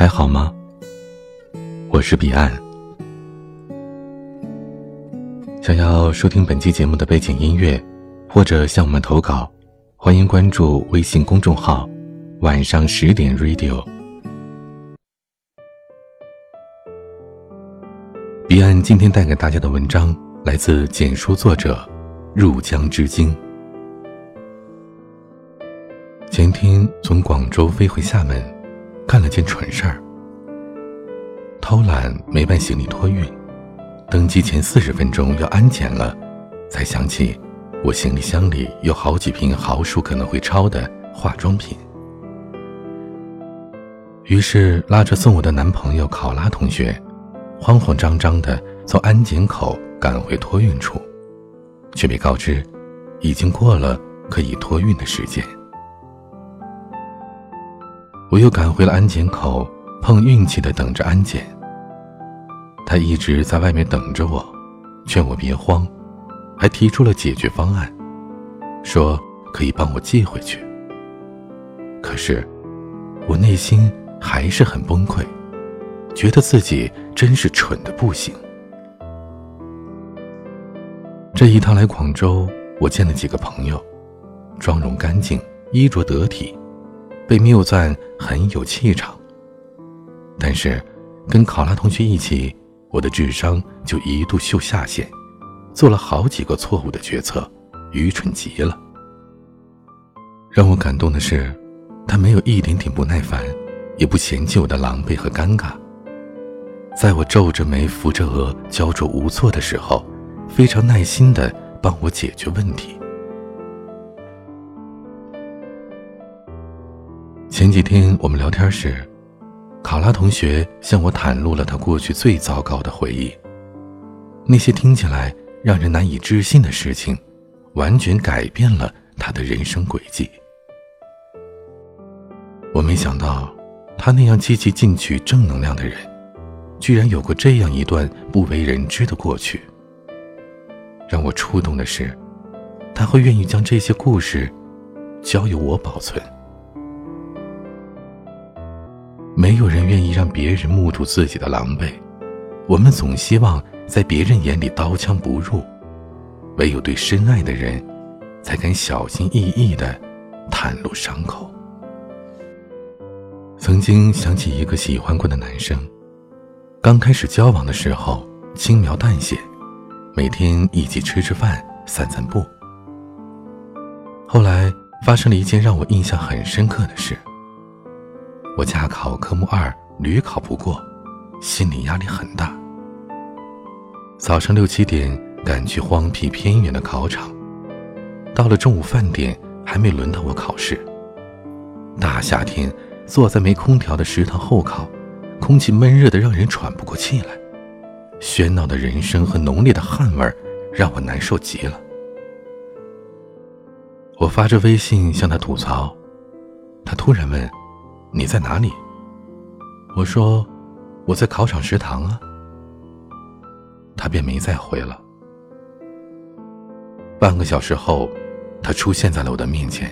还好吗？我是彼岸。想要收听本期节目的背景音乐，或者向我们投稿，欢迎关注微信公众号“晚上十点 Radio”。彼岸今天带给大家的文章来自简书作者入江之鲸。前天从广州飞回厦门，干了件蠢事儿。偷懒没办行李托运，登机前四十分钟要安检了，才想起我行李箱里有好几瓶毫数可能会超的化妆品。于是拉着送我的男朋友考拉同学，慌慌张张的从安检口赶回托运处，却被告知已经过了可以托运的时间。我又赶回了安检口，碰运气的等着安检。他一直在外面等着我，劝我别慌，还提出了解决方案，说可以帮我寄回去。可是，我内心还是很崩溃，觉得自己真是蠢的不行。这一趟来广州，我见了几个朋友，妆容干净，衣着得体。被谬赞很有气场，但是跟考拉同学一起，我的智商就一度秀下限，做了好几个错误的决策，愚蠢极了。让我感动的是，他没有一点点不耐烦，也不嫌弃我的狼狈和尴尬，在我皱着眉、扶着额、焦灼无措的时候，非常耐心地帮我解决问题。前几天我们聊天时，考拉同学向我袒露了他过去最糟糕的回忆。那些听起来让人难以置信的事情，完全改变了他的人生轨迹。我没想到，他那样积极进取、正能量的人，居然有过这样一段不为人知的过去。让我触动的是，他会愿意将这些故事交由我保存。人愿意让别人目睹自己的狼狈，我们总希望在别人眼里刀枪不入，唯有对深爱的人，才敢小心翼翼地袒露伤口。曾经想起一个喜欢过的男生，刚开始交往的时候轻描淡写，每天一起吃吃饭、散散步。后来发生了一件让我印象很深刻的事。我驾考科目二屡考不过，心理压力很大。早上六七点赶去荒僻偏远的考场，到了中午饭点还没轮到我考试。大夏天坐在没空调的食堂候考，空气闷热的让人喘不过气来，喧闹的人声和浓烈的汗味让我难受极了。我发着微信向他吐槽，他突然问。你在哪里？我说我在考场食堂啊。他便没再回了。半个小时后，他出现在了我的面前。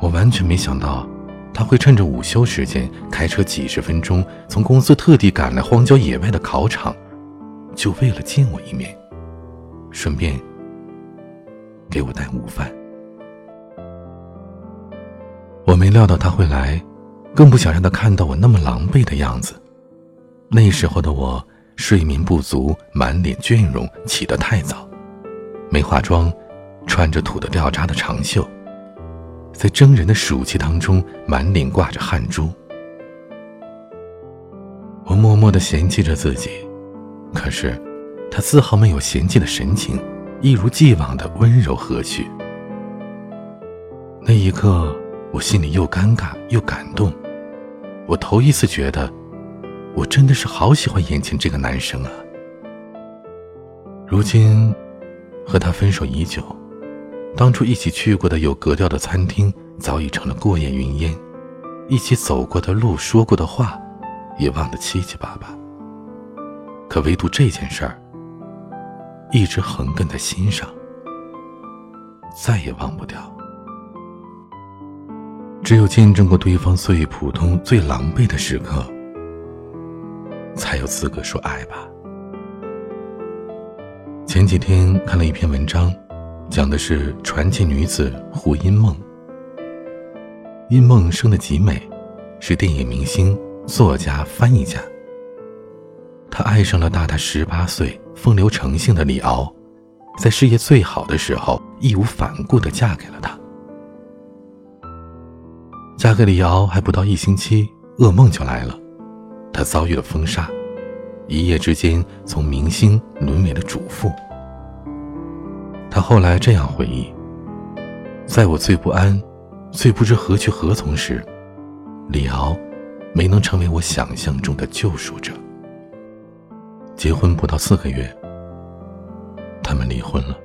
我完全没想到他会趁着午休时间开车几十分钟从公司特地赶来荒郊野外的考场，就为了见我一面，顺便给我带午饭。我没料到他会来，更不想让他看到我那么狼狈的样子。那时候的我睡眠不足，满脸倦容，起得太早，没化妆，穿着土的掉渣的长袖，在蒸人的暑气当中，满脸挂着汗珠。我默默的嫌弃着自己，可是他丝毫没有嫌弃的神情，一如既往的温柔和煦。那一刻。我心里又尴尬又感动，我头一次觉得，我真的是好喜欢眼前这个男生啊。如今，和他分手已久，当初一起去过的有格调的餐厅早已成了过眼云烟，一起走过的路、说过的话，也忘得七七八八。可唯独这件事儿，一直横亘在心上，再也忘不掉。只有见证过对方最普通、最狼狈的时刻，才有资格说爱吧。前几天看了一篇文章，讲的是传奇女子胡因梦。因梦生的极美，是电影明星、作家、翻译家。她爱上了大她十八岁、风流成性的李敖，在事业最好的时候，义无反顾地嫁给了他。嫁给李敖还不到一星期，噩梦就来了，她遭遇了封杀，一夜之间从明星沦为了主妇。她后来这样回忆：“在我最不安、最不知何去何从时，李敖没能成为我想象中的救赎者。”结婚不到四个月，他们离婚了。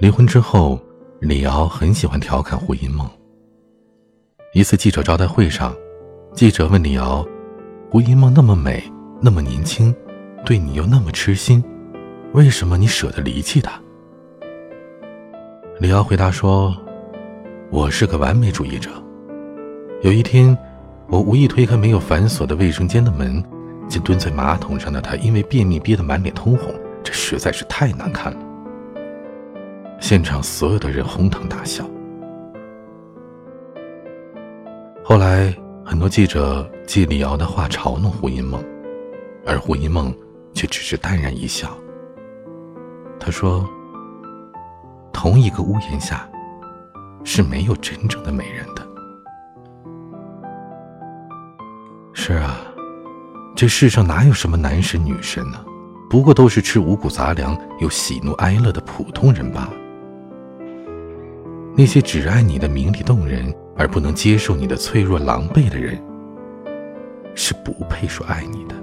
离婚之后。李敖很喜欢调侃胡因梦。一次记者招待会上，记者问李敖：“胡因梦那么美，那么年轻，对你又那么痴心，为什么你舍得离弃她？”李敖回答说：“我是个完美主义者。有一天，我无意推开没有反锁的卫生间的门，见蹲在马桶上的她因为便秘憋得满脸通红，这实在是太难看了。”现场所有的人哄堂大笑。后来，很多记者借李敖的话嘲弄胡因梦，而胡因梦却只是淡然一笑。他说：“同一个屋檐下，是没有真正的美人的。”是啊，这世上哪有什么男神女神呢？不过都是吃五谷杂粮又喜怒哀乐的普通人罢了。那些只爱你的名利动人，而不能接受你的脆弱狼狈的人，是不配说爱你的。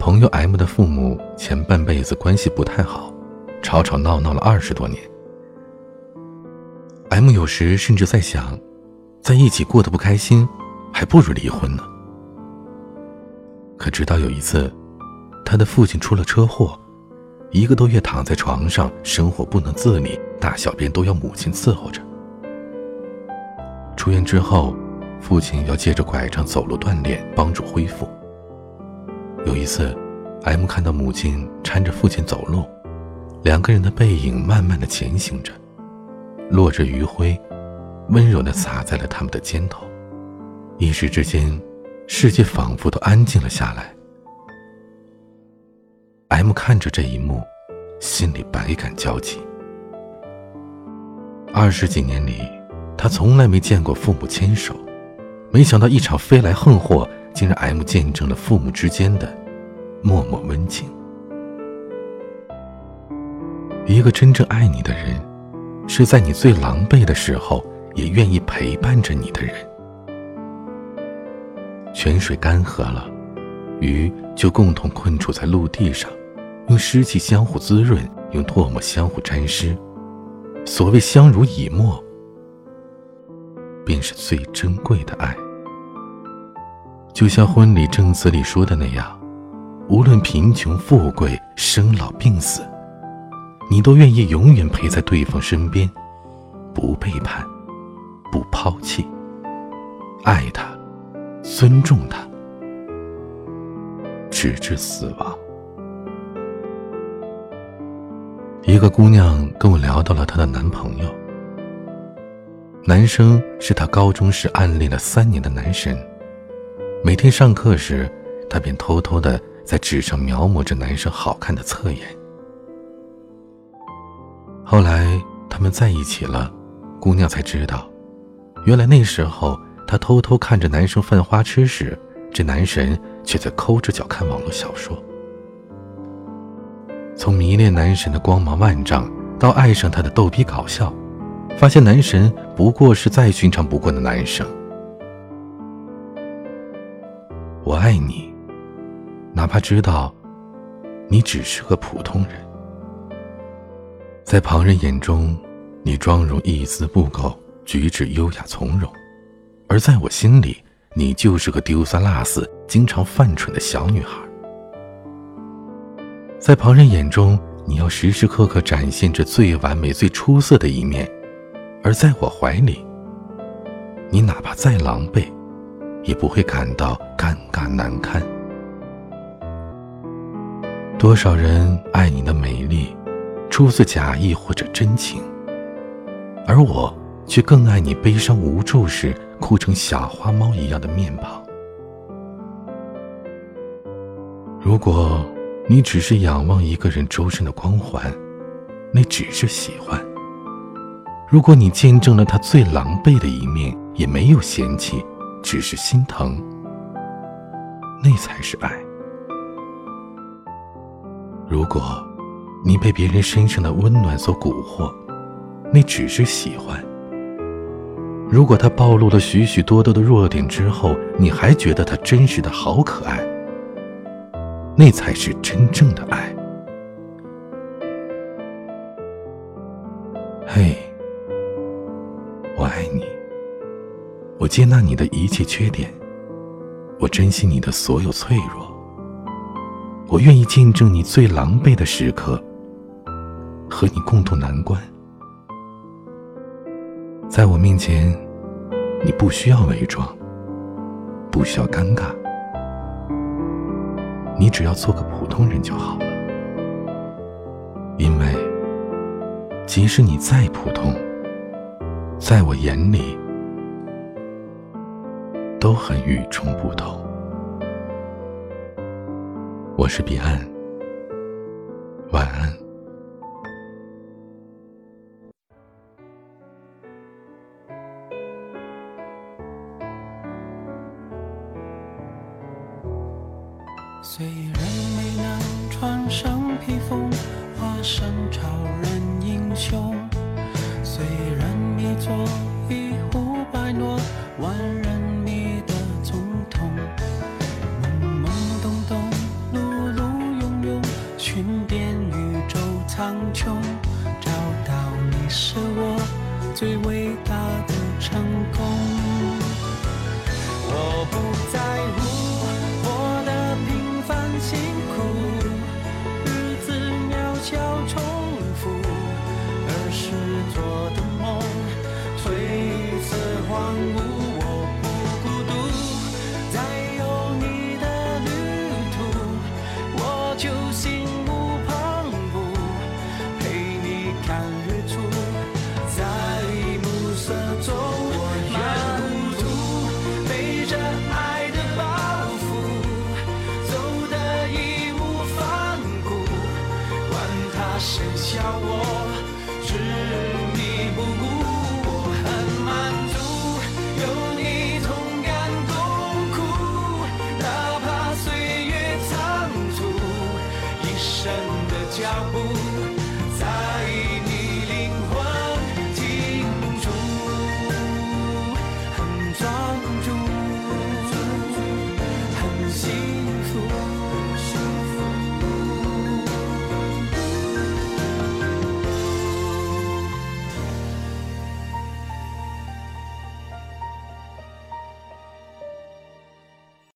朋友 M 的父母前半辈子关系不太好，吵吵闹闹了二十多年。M 有时甚至在想，在一起过得不开心，还不如离婚呢。可直到有一次，他的父亲出了车祸。一个多月躺在床上，生活不能自理，大小便都要母亲伺候着。出院之后，父亲要借着拐杖走路锻炼，帮助恢复。有一次，M 看到母亲搀着父亲走路，两个人的背影慢慢的前行着，落着余晖，温柔的洒在了他们的肩头，一时之间，世界仿佛都安静了下来。M 看着这一幕，心里百感交集。二十几年里，他从来没见过父母牵手，没想到一场飞来横祸，竟让 M 见证了父母之间的默默温情。一个真正爱你的人，是在你最狼狈的时候，也愿意陪伴着你的人。泉水干涸了，鱼就共同困住在陆地上。用湿气相互滋润，用唾沫相互沾湿。所谓相濡以沫，便是最珍贵的爱。就像婚礼证词里说的那样，无论贫穷富贵、生老病死，你都愿意永远陪在对方身边，不背叛，不抛弃，爱他，尊重他，直至死亡。一个姑娘跟我聊到了她的男朋友。男生是她高中时暗恋了三年的男神，每天上课时，她便偷偷的在纸上描摹着男生好看的侧颜。后来他们在一起了，姑娘才知道，原来那时候她偷偷看着男生犯花痴时，这男神却在抠着脚看网络小说。从迷恋男神的光芒万丈，到爱上他的逗逼搞笑，发现男神不过是再寻常不过的男生。我爱你，哪怕知道你只是个普通人，在旁人眼中，你妆容一丝不苟，举止优雅从容；而在我心里，你就是个丢三落四、经常犯蠢的小女孩。在旁人眼中，你要时时刻刻展现着最完美、最出色的一面，而在我怀里，你哪怕再狼狈，也不会感到尴尬难堪。多少人爱你的美丽，出自假意或者真情，而我却更爱你悲伤无助时哭成小花猫一样的面庞。如果你只是仰望一个人周身的光环，那只是喜欢；如果你见证了他最狼狈的一面，也没有嫌弃，只是心疼，那才是爱。如果，你被别人身上的温暖所蛊惑，那只是喜欢；如果他暴露了许许多多的弱点之后，你还觉得他真实的好可爱，那才是真正的爱。嘿，我爱你，我接纳你的一切缺点，我珍惜你的所有脆弱。我愿意见证你最狼狈的时刻，和你共度难关。在我面前，你不需要伪装，不需要尴尬，你只要做个普通人就好了。因为，即使你再普通，在我眼里，都很与众不同。我是彼岸，虽然没能穿上披风，化身超人英雄，虽然你做一呼百诺，万人迷的总统，懵懵懂懂，碌碌庸庸，寻遍宇宙苍穹，找到你是我最伟大。babu.